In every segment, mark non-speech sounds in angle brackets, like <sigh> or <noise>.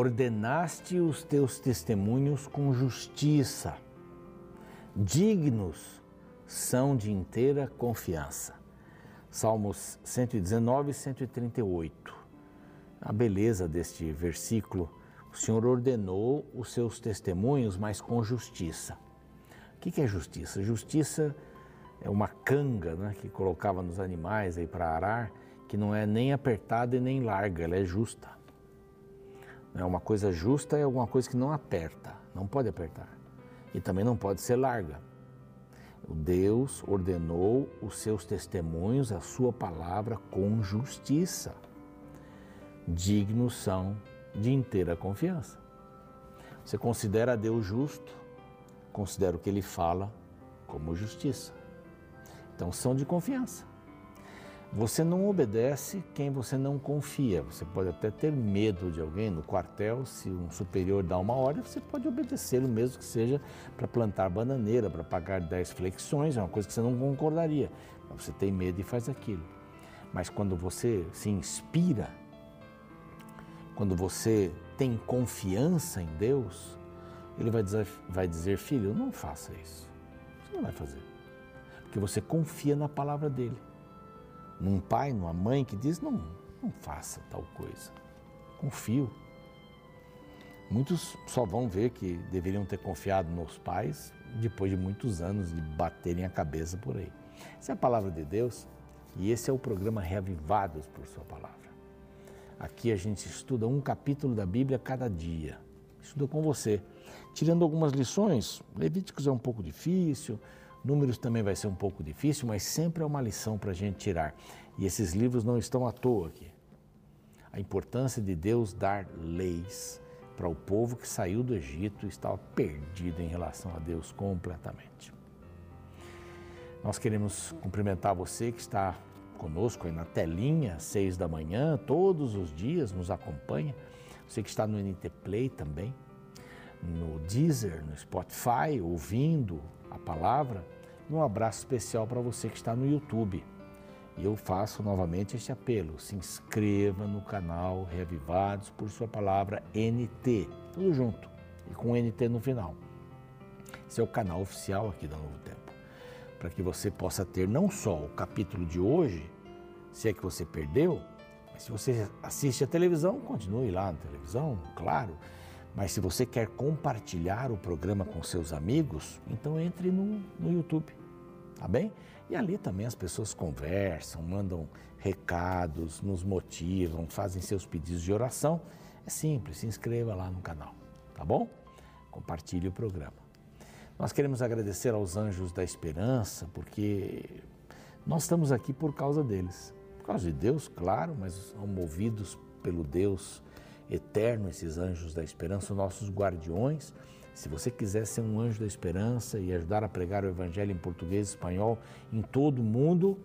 ordenaste os teus testemunhos com justiça, dignos são de inteira confiança. Salmos 119 e 138. A beleza deste versículo, o Senhor ordenou os seus testemunhos, mas com justiça. O que é justiça? Justiça é uma canga né, que colocava nos animais para arar, que não é nem apertada e nem larga, ela é justa. É uma coisa justa é alguma coisa que não aperta, não pode apertar. E também não pode ser larga. Deus ordenou os seus testemunhos, a sua palavra com justiça. Dignos são de inteira confiança. Você considera Deus justo, considera o que ele fala como justiça. Então são de confiança. Você não obedece quem você não confia. Você pode até ter medo de alguém no quartel, se um superior dá uma ordem, você pode obedecê-lo, mesmo que seja para plantar bananeira, para pagar 10 flexões, é uma coisa que você não concordaria. Mas você tem medo e faz aquilo. Mas quando você se inspira, quando você tem confiança em Deus, Ele vai dizer, vai dizer filho, não faça isso. Você não vai fazer. Porque você confia na palavra dele num pai, numa mãe que diz: não, não faça tal coisa. Confio. Muitos só vão ver que deveriam ter confiado nos pais depois de muitos anos de baterem a cabeça por aí. Essa é a palavra de Deus e esse é o programa Reavivados por Sua Palavra. Aqui a gente estuda um capítulo da Bíblia cada dia. Estuda com você, tirando algumas lições. Levíticos é um pouco difícil, Números também vai ser um pouco difícil, mas sempre é uma lição para a gente tirar. E esses livros não estão à toa aqui. A importância de Deus dar leis para o povo que saiu do Egito e estava perdido em relação a Deus completamente. Nós queremos cumprimentar você que está conosco aí na telinha, seis da manhã, todos os dias nos acompanha. Você que está no NT Play também, no Deezer, no Spotify, ouvindo a palavra. Um abraço especial para você que está no YouTube. E eu faço novamente este apelo: se inscreva no canal Reavivados por Sua Palavra NT, tudo junto e com NT no final. Esse é o canal oficial aqui da Novo Tempo, para que você possa ter não só o capítulo de hoje, se é que você perdeu, mas se você assiste a televisão, continue lá na televisão, claro mas se você quer compartilhar o programa com seus amigos, então entre no, no YouTube, tá bem? E ali também as pessoas conversam, mandam recados, nos motivam, fazem seus pedidos de oração. É simples, se inscreva lá no canal, tá bom? Compartilhe o programa. Nós queremos agradecer aos anjos da esperança, porque nós estamos aqui por causa deles. Por causa de Deus, claro, mas são movidos pelo Deus eterno, esses anjos da esperança, nossos guardiões. Se você quiser ser um anjo da esperança e ajudar a pregar o Evangelho em português espanhol em todo o mundo,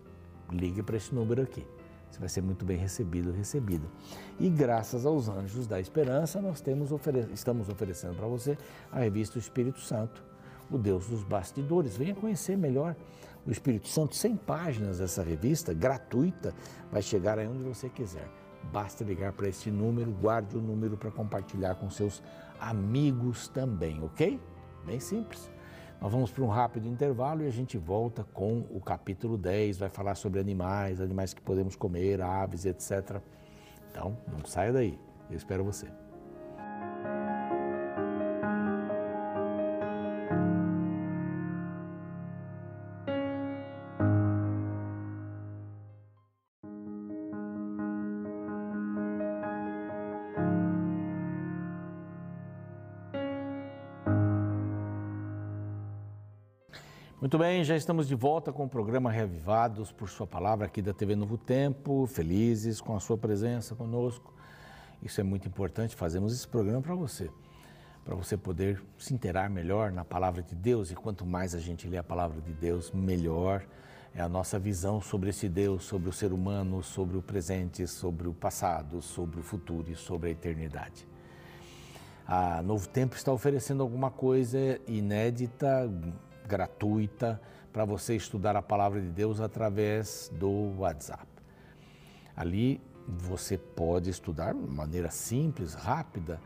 ligue para esse número aqui. Você vai ser muito bem recebido recebido. E graças aos anjos da esperança, nós temos ofere estamos oferecendo para você a revista Espírito Santo, o Deus dos bastidores. Venha conhecer melhor o Espírito Santo, 100 páginas dessa revista, gratuita, vai chegar aí onde você quiser. Basta ligar para este número, guarde o número para compartilhar com seus amigos também, ok? Bem simples. Nós vamos para um rápido intervalo e a gente volta com o capítulo 10, vai falar sobre animais, animais que podemos comer, aves, etc. Então, não saia daí. Eu espero você. Já estamos de volta com o programa Reavivados por Sua Palavra aqui da TV Novo Tempo, felizes com a sua presença conosco. Isso é muito importante, fazemos esse programa para você, para você poder se inteirar melhor na palavra de Deus e quanto mais a gente lê a palavra de Deus, melhor é a nossa visão sobre esse Deus, sobre o ser humano, sobre o presente, sobre o passado, sobre o futuro e sobre a eternidade. A Novo Tempo está oferecendo alguma coisa inédita, gratuita para você estudar a palavra de Deus através do WhatsApp. Ali você pode estudar de maneira simples, rápida,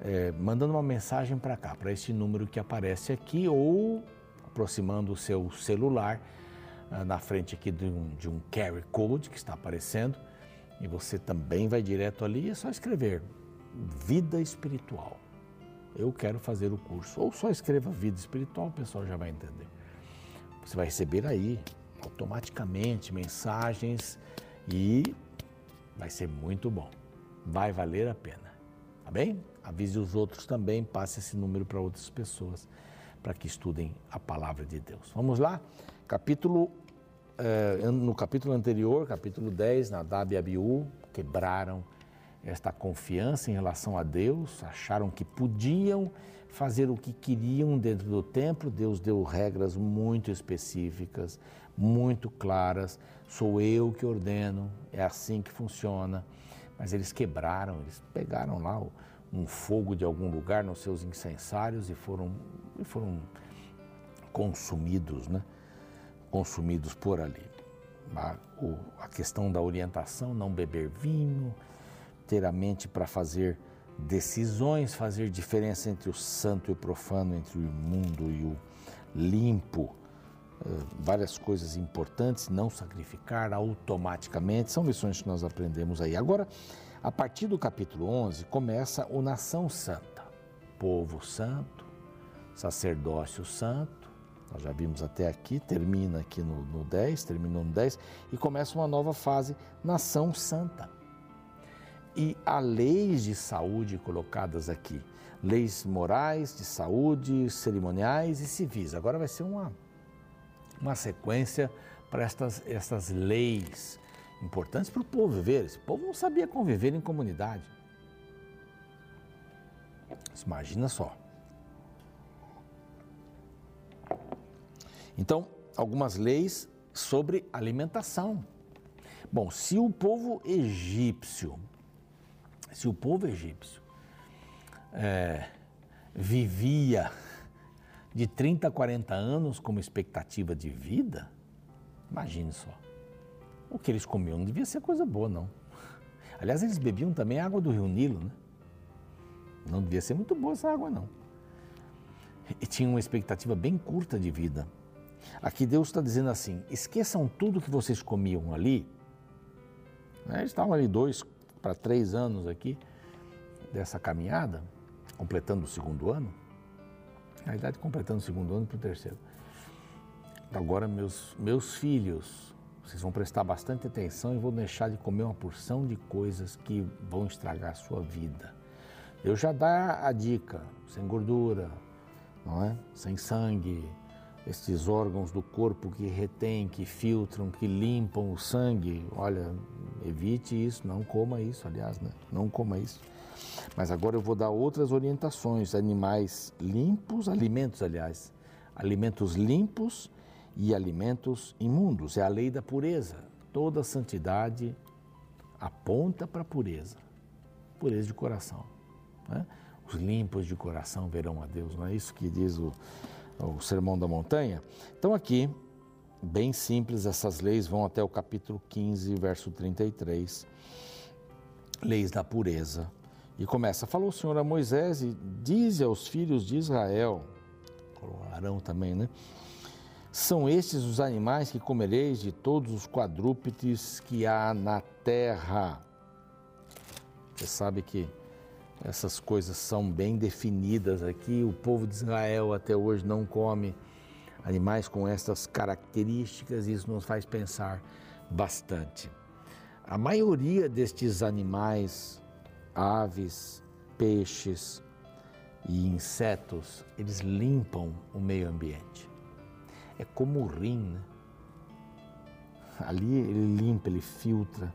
é, mandando uma mensagem para cá, para este número que aparece aqui, ou aproximando o seu celular ah, na frente aqui de um, de um carry code que está aparecendo, e você também vai direto ali, é só escrever vida espiritual. Eu quero fazer o curso. Ou só escreva vida espiritual, o pessoal já vai entender. Você vai receber aí automaticamente mensagens e vai ser muito bom. Vai valer a pena. Tá bem? Avise os outros também, passe esse número para outras pessoas para que estudem a palavra de Deus. Vamos lá? Capítulo eh, no capítulo anterior, capítulo 10, Nadab e Abiú quebraram esta confiança em relação a Deus, acharam que podiam fazer o que queriam dentro do templo. Deus deu regras muito específicas, muito claras. Sou eu que ordeno, é assim que funciona. Mas eles quebraram, eles pegaram lá um fogo de algum lugar nos seus incensários e foram, e foram consumidos, né? Consumidos por ali. A, a questão da orientação, não beber vinho, ter a mente para fazer decisões, fazer diferença entre o santo e o profano, entre o imundo e o limpo, várias coisas importantes, não sacrificar automaticamente, são lições que nós aprendemos aí. Agora, a partir do capítulo 11, começa o Nação Santa, povo santo, sacerdócio santo, nós já vimos até aqui, termina aqui no, no 10, terminou no 10, e começa uma nova fase, Nação Santa e há leis de saúde colocadas aqui. Leis morais, de saúde, cerimoniais e civis. Agora vai ser uma, uma sequência para estas, estas leis importantes para o povo viver. Esse povo não sabia conviver em comunidade. Imagina só. Então, algumas leis sobre alimentação. Bom, se o povo egípcio se o povo egípcio é, vivia de 30 a 40 anos como expectativa de vida, imagine só. O que eles comiam não devia ser coisa boa, não. Aliás, eles bebiam também água do rio Nilo, né? Não devia ser muito boa essa água, não. E tinham uma expectativa bem curta de vida. Aqui Deus está dizendo assim: esqueçam tudo que vocês comiam ali. Né? Eles estavam ali dois, para três anos aqui dessa caminhada, completando o segundo ano, na verdade completando o segundo ano para o terceiro. Agora, meus, meus filhos, vocês vão prestar bastante atenção e vão deixar de comer uma porção de coisas que vão estragar a sua vida. Eu já dá a dica, sem gordura, não é? sem sangue, estes órgãos do corpo que retêm, que filtram, que limpam o sangue. Olha, evite isso, não coma isso, aliás, né? não coma isso. Mas agora eu vou dar outras orientações: animais limpos, alimentos, aliás, alimentos limpos e alimentos imundos. É a lei da pureza. Toda santidade aponta para a pureza, pureza de coração. Né? Os limpos de coração verão a Deus, não é isso que diz o, o Sermão da Montanha? Então, aqui bem simples, essas leis vão até o capítulo 15, verso 33, leis da pureza. E começa, falou o Senhor a Moisés e diz aos filhos de Israel, Arão também, né? São estes os animais que comereis de todos os quadrúpedes que há na terra. Você sabe que essas coisas são bem definidas aqui. O povo de Israel até hoje não come animais com essas características, isso nos faz pensar bastante. A maioria destes animais, aves, peixes e insetos, eles limpam o meio ambiente. É como o rim, né? Ali ele limpa, ele filtra,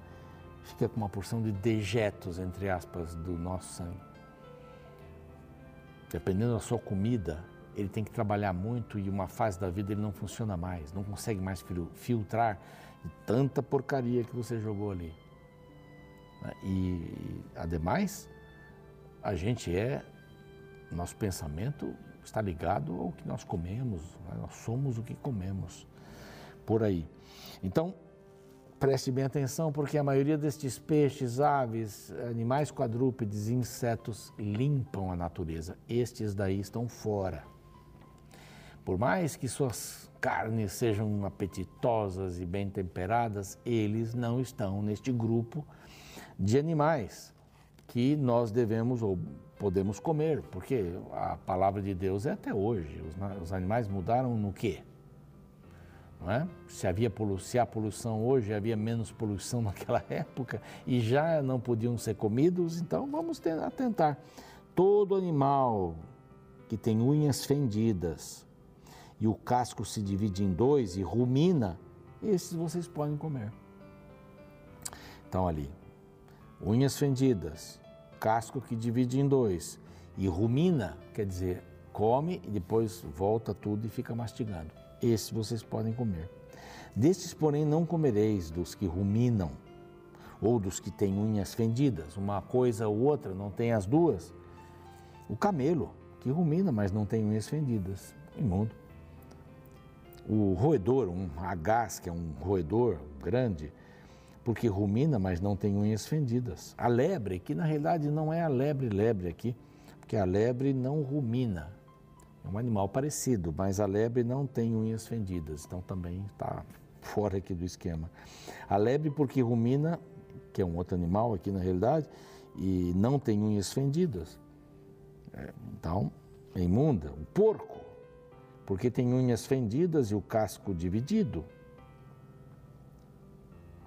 fica com uma porção de dejetos, entre aspas, do nosso sangue. Dependendo da sua comida, ele tem que trabalhar muito e uma fase da vida ele não funciona mais, não consegue mais filtrar tanta porcaria que você jogou ali. Né? E, ademais, a gente é, nosso pensamento está ligado ao que nós comemos, né? nós somos o que comemos por aí. Então, preste bem atenção, porque a maioria destes peixes, aves, animais quadrúpedes, insetos limpam a natureza. Estes daí estão fora. Por mais que suas carnes sejam apetitosas e bem temperadas, eles não estão neste grupo de animais que nós devemos ou podemos comer, porque a palavra de Deus é até hoje. Os, os animais mudaram no quê? É? se, havia se há poluição hoje, havia menos poluição <laughs> naquela época e já não podiam ser comidos, então vamos atentar. Todo animal que tem unhas fendidas e o casco se divide em dois e rumina, esses vocês podem comer. Então ali, unhas fendidas, casco que divide em dois e rumina, quer dizer, come e depois volta tudo e fica mastigando. Esse vocês podem comer. Destes, porém, não comereis dos que ruminam ou dos que têm unhas fendidas, uma coisa ou outra, não tem as duas. O camelo, que rumina, mas não tem unhas fendidas, imundo. O roedor, um agás, que é um roedor grande, porque rumina, mas não tem unhas fendidas. A lebre, que na realidade não é a lebre-lebre aqui, porque a lebre não rumina, é um animal parecido, mas a lebre não tem unhas fendidas, então também está fora aqui do esquema. A lebre, porque rumina, que é um outro animal aqui na realidade, e não tem unhas fendidas. É, então, é imunda. O porco, porque tem unhas fendidas e o casco dividido,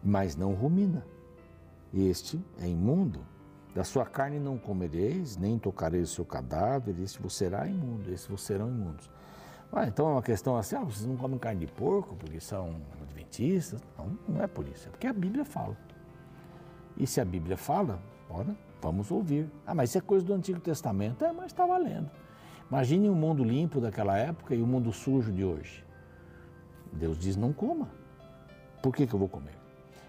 mas não rumina. Este é imundo. Da sua carne não comereis, nem tocareis o seu cadáver, esse vos será imundo, esses vos serão imundos. Ah, então é uma questão assim, ah, vocês não comem carne de porco porque são adventistas? Não, não é por isso, é porque a Bíblia fala. E se a Bíblia fala, ora, vamos ouvir. Ah, mas isso é coisa do Antigo Testamento. É, mas está valendo. Imagine o um mundo limpo daquela época e o um mundo sujo de hoje. Deus diz, não coma. Por que, que eu vou comer?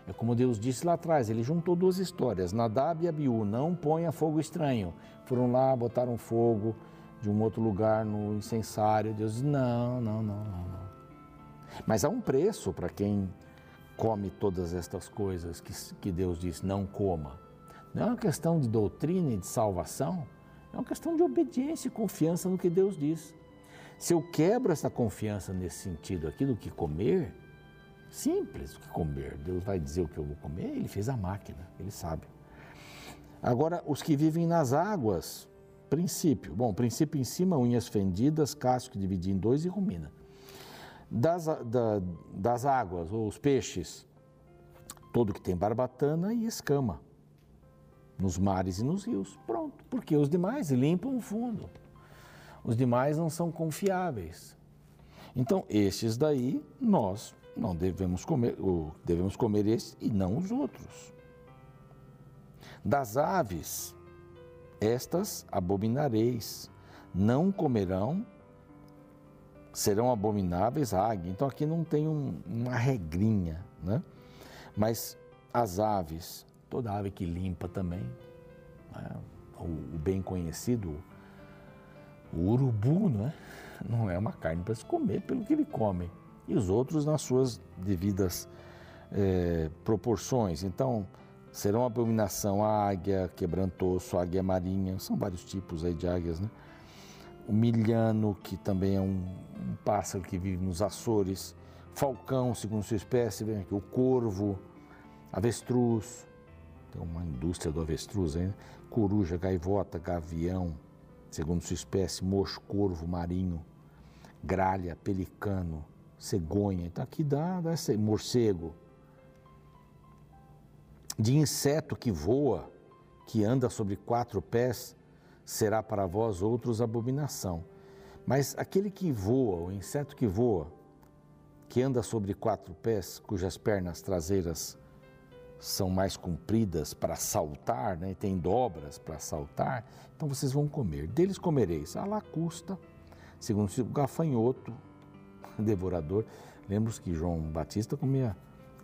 É como Deus disse lá atrás, ele juntou duas histórias. Nadab e Abiú, não ponha fogo estranho. Foram lá, botaram fogo de um outro lugar no incensário. Deus disse, não, não, não, não, não. Mas há um preço para quem come todas estas coisas que, que Deus diz, não coma. Não é uma questão de doutrina e de salvação, é uma questão de obediência e confiança no que Deus diz. Se eu quebro essa confiança nesse sentido aqui do que comer, Simples o que comer. Deus vai dizer o que eu vou comer, ele fez a máquina, ele sabe. Agora, os que vivem nas águas, princípio. Bom, princípio em cima, unhas fendidas, casco divide em dois e rumina. Das, da, das águas, ou os peixes, todo que tem barbatana e escama. Nos mares e nos rios. Pronto, porque os demais limpam o fundo. Os demais não são confiáveis. Então, estes daí, nós não devemos comer, devemos comer esse e não os outros. Das aves, estas abominareis, não comerão, serão abomináveis a águia. Então aqui não tem um, uma regrinha, né? Mas as aves, toda ave que limpa também, né? o, o, bem conhecido, o urubu, não é? Não é uma carne para se comer pelo que ele come e os outros nas suas devidas é, proporções. Então, serão abominação a águia, quebrantoso, águia marinha, são vários tipos aí de águias, né? O milhano, que também é um, um pássaro que vive nos Açores, falcão, segundo sua espécie, vem aqui, o corvo, avestruz, tem uma indústria do avestruz aí, né? coruja, gaivota, gavião, segundo sua espécie, mocho, corvo, marinho, gralha, pelicano, cegonha. Então aqui dá, dá esse morcego. De inseto que voa, que anda sobre quatro pés, será para vós outros abominação. Mas aquele que voa, o inseto que voa, que anda sobre quatro pés, cujas pernas traseiras são mais compridas para saltar, né? tem dobras para saltar, então vocês vão comer. Deles comereis a lacusta, segundo o gafanhoto, <laughs> devorador. Lembra que João Batista comia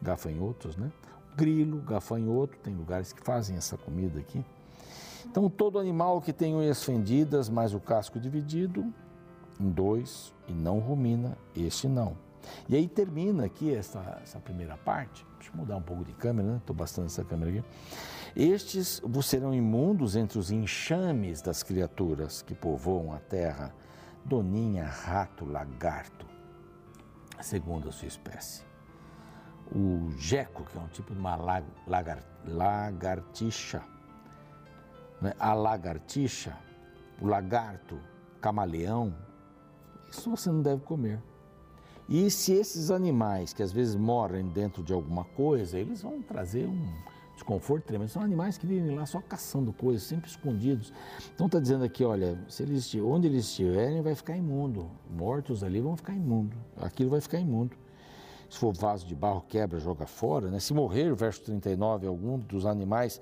gafanhotos, né? Grilo, gafanhoto, tem lugares que fazem essa comida aqui. Então, todo animal que tem unhas fendidas, mais o casco dividido em dois e não rumina, este não. E aí termina aqui essa, essa primeira parte. Deixa eu mudar um pouco de câmera, né? Estou bastante essa câmera aqui. Estes vos serão imundos entre os enxames das criaturas que povoam a terra, doninha, rato, lagarto, segundo a sua espécie. O geco, que é um tipo de uma lagar, lagartixa, né? a lagartixa, o lagarto, camaleão, isso você não deve comer. E se esses animais que às vezes morrem dentro de alguma coisa, eles vão trazer um desconforto tremendo. São animais que vivem lá só caçando coisas, sempre escondidos. Então está dizendo aqui, olha, se eles, onde eles estiverem vai ficar imundo. Mortos ali vão ficar imundo. Aquilo vai ficar imundo. Se for vaso de barro, quebra, joga fora. Né? Se morrer, verso 39, algum dos animais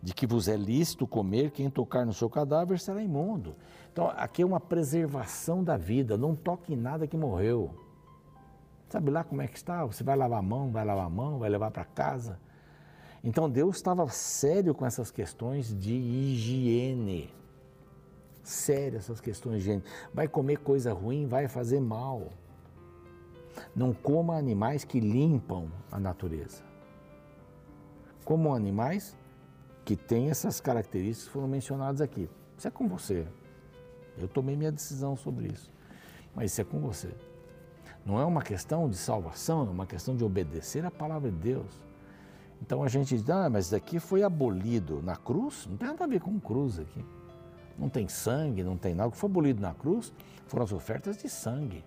de que vos é lícito comer, quem tocar no seu cadáver será imundo. Então, aqui é uma preservação da vida, não toque em nada que morreu. Sabe lá como é que está? Você vai lavar a mão, vai lavar a mão, vai levar para casa. Então, Deus estava sério com essas questões de higiene. Sério essas questões de higiene. Vai comer coisa ruim, vai fazer mal. Não coma animais que limpam a natureza. Como animais que têm essas características que foram mencionadas aqui. Isso é com você. Eu tomei minha decisão sobre isso. Mas isso é com você. Não é uma questão de salvação, é uma questão de obedecer a palavra de Deus. Então a gente diz, ah, mas daqui foi abolido na cruz, não tem nada a ver com cruz aqui. Não tem sangue, não tem nada. O que foi abolido na cruz foram as ofertas de sangue.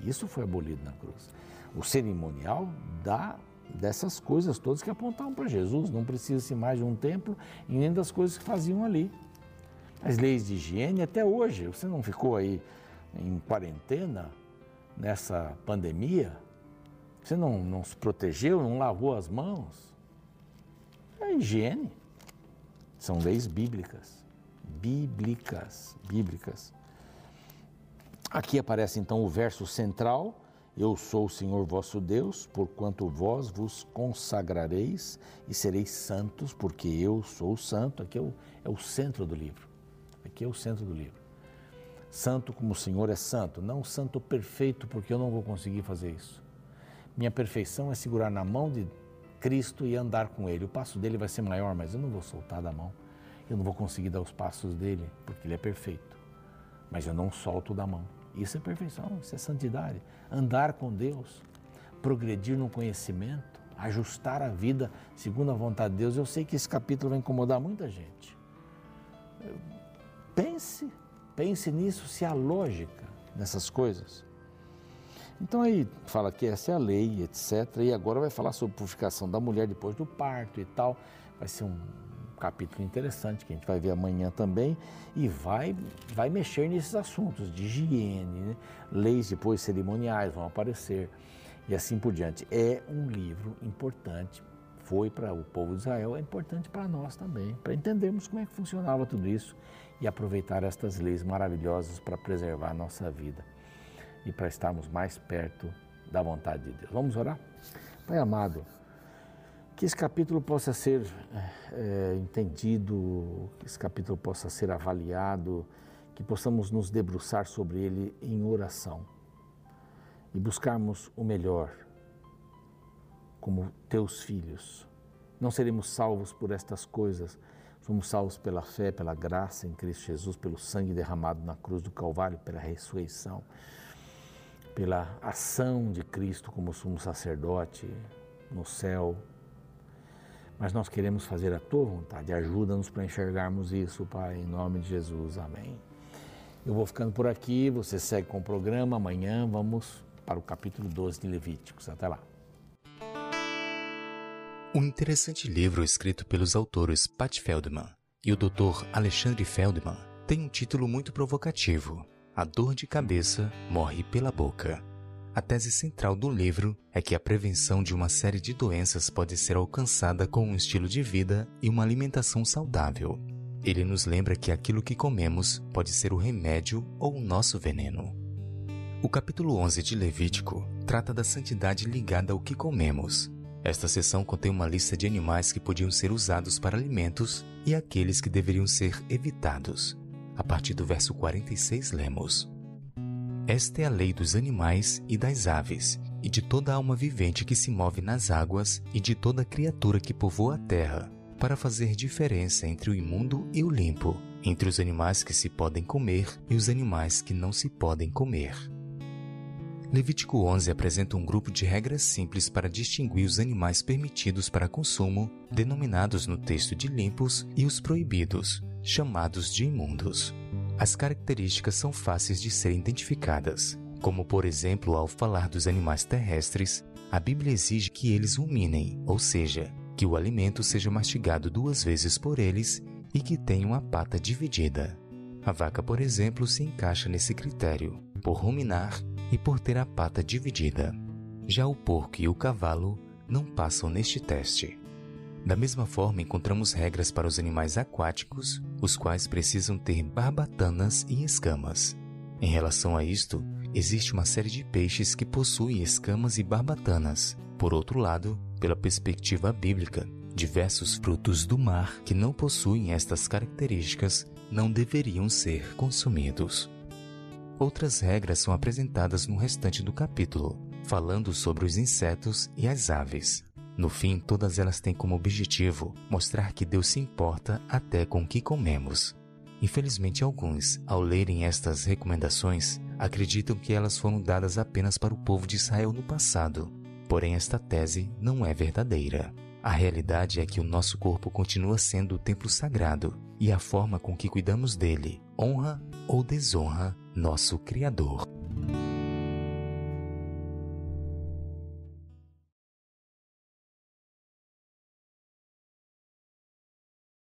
Isso foi abolido na cruz. O cerimonial da, dessas coisas todas que apontavam para Jesus. Não precisa-se mais de um templo e nem das coisas que faziam ali. As leis de higiene, até hoje, você não ficou aí em quarentena nessa pandemia? Você não, não se protegeu, não lavou as mãos? É higiene. São leis bíblicas. Bíblicas. Bíblicas. Aqui aparece então o verso central. Eu sou o Senhor vosso Deus, porquanto vós vos consagrareis e sereis santos, porque eu sou santo. Aqui é o, é o centro do livro. Aqui é o centro do livro. Santo como o Senhor é santo, não santo perfeito, porque eu não vou conseguir fazer isso. Minha perfeição é segurar na mão de Cristo e andar com Ele. O passo dele vai ser maior, mas eu não vou soltar da mão. Eu não vou conseguir dar os passos dele, porque ele é perfeito. Mas eu não solto da mão. Isso é perfeição, isso é santidade. Andar com Deus, progredir no conhecimento, ajustar a vida segundo a vontade de Deus. Eu sei que esse capítulo vai incomodar muita gente. Pense, pense nisso, se há lógica nessas coisas. Então aí fala que essa é a lei, etc. E agora vai falar sobre purificação da mulher depois do parto e tal. Vai ser um capítulo interessante que a gente vai ver amanhã também e vai, vai mexer nesses assuntos de higiene, né? leis depois cerimoniais vão aparecer e assim por diante. É um livro importante, foi para o povo de Israel, é importante para nós também, para entendermos como é que funcionava tudo isso e aproveitar estas leis maravilhosas para preservar a nossa vida e para estarmos mais perto da vontade de Deus. Vamos orar? Pai amado, que esse capítulo possa ser é, entendido, que esse capítulo possa ser avaliado, que possamos nos debruçar sobre ele em oração e buscarmos o melhor como teus filhos. Não seremos salvos por estas coisas, Somos salvos pela fé, pela graça em Cristo Jesus, pelo sangue derramado na cruz do Calvário, pela ressurreição, pela ação de Cristo como sumo sacerdote no céu. Mas nós queremos fazer a tua vontade. Ajuda-nos para enxergarmos isso, Pai, em nome de Jesus. Amém. Eu vou ficando por aqui, você segue com o programa. Amanhã vamos para o capítulo 12 de Levíticos. Até lá. Um interessante livro escrito pelos autores Pat Feldman e o Dr. Alexandre Feldman tem um título muito provocativo: A dor de cabeça morre pela boca. A tese central do livro é que a prevenção de uma série de doenças pode ser alcançada com um estilo de vida e uma alimentação saudável. Ele nos lembra que aquilo que comemos pode ser o remédio ou o nosso veneno. O capítulo 11 de Levítico trata da santidade ligada ao que comemos esta seção contém uma lista de animais que podiam ser usados para alimentos e aqueles que deveriam ser evitados. A partir do verso 46, lemos: Esta é a lei dos animais e das aves, e de toda alma vivente que se move nas águas e de toda criatura que povoa a terra, para fazer diferença entre o imundo e o limpo, entre os animais que se podem comer e os animais que não se podem comer. Levítico 11 apresenta um grupo de regras simples para distinguir os animais permitidos para consumo, denominados no texto de limpos, e os proibidos, chamados de imundos. As características são fáceis de serem identificadas, como por exemplo ao falar dos animais terrestres, a Bíblia exige que eles ruminem, ou seja, que o alimento seja mastigado duas vezes por eles e que tenha uma pata dividida. A vaca, por exemplo, se encaixa nesse critério, por ruminar e por ter a pata dividida. Já o porco e o cavalo não passam neste teste. Da mesma forma, encontramos regras para os animais aquáticos, os quais precisam ter barbatanas e escamas. Em relação a isto, existe uma série de peixes que possuem escamas e barbatanas. Por outro lado, pela perspectiva bíblica, diversos frutos do mar que não possuem estas características não deveriam ser consumidos. Outras regras são apresentadas no restante do capítulo, falando sobre os insetos e as aves. No fim, todas elas têm como objetivo mostrar que Deus se importa até com o que comemos. Infelizmente, alguns, ao lerem estas recomendações, acreditam que elas foram dadas apenas para o povo de Israel no passado. Porém, esta tese não é verdadeira. A realidade é que o nosso corpo continua sendo o templo sagrado e a forma com que cuidamos dele honra ou desonra nosso Criador.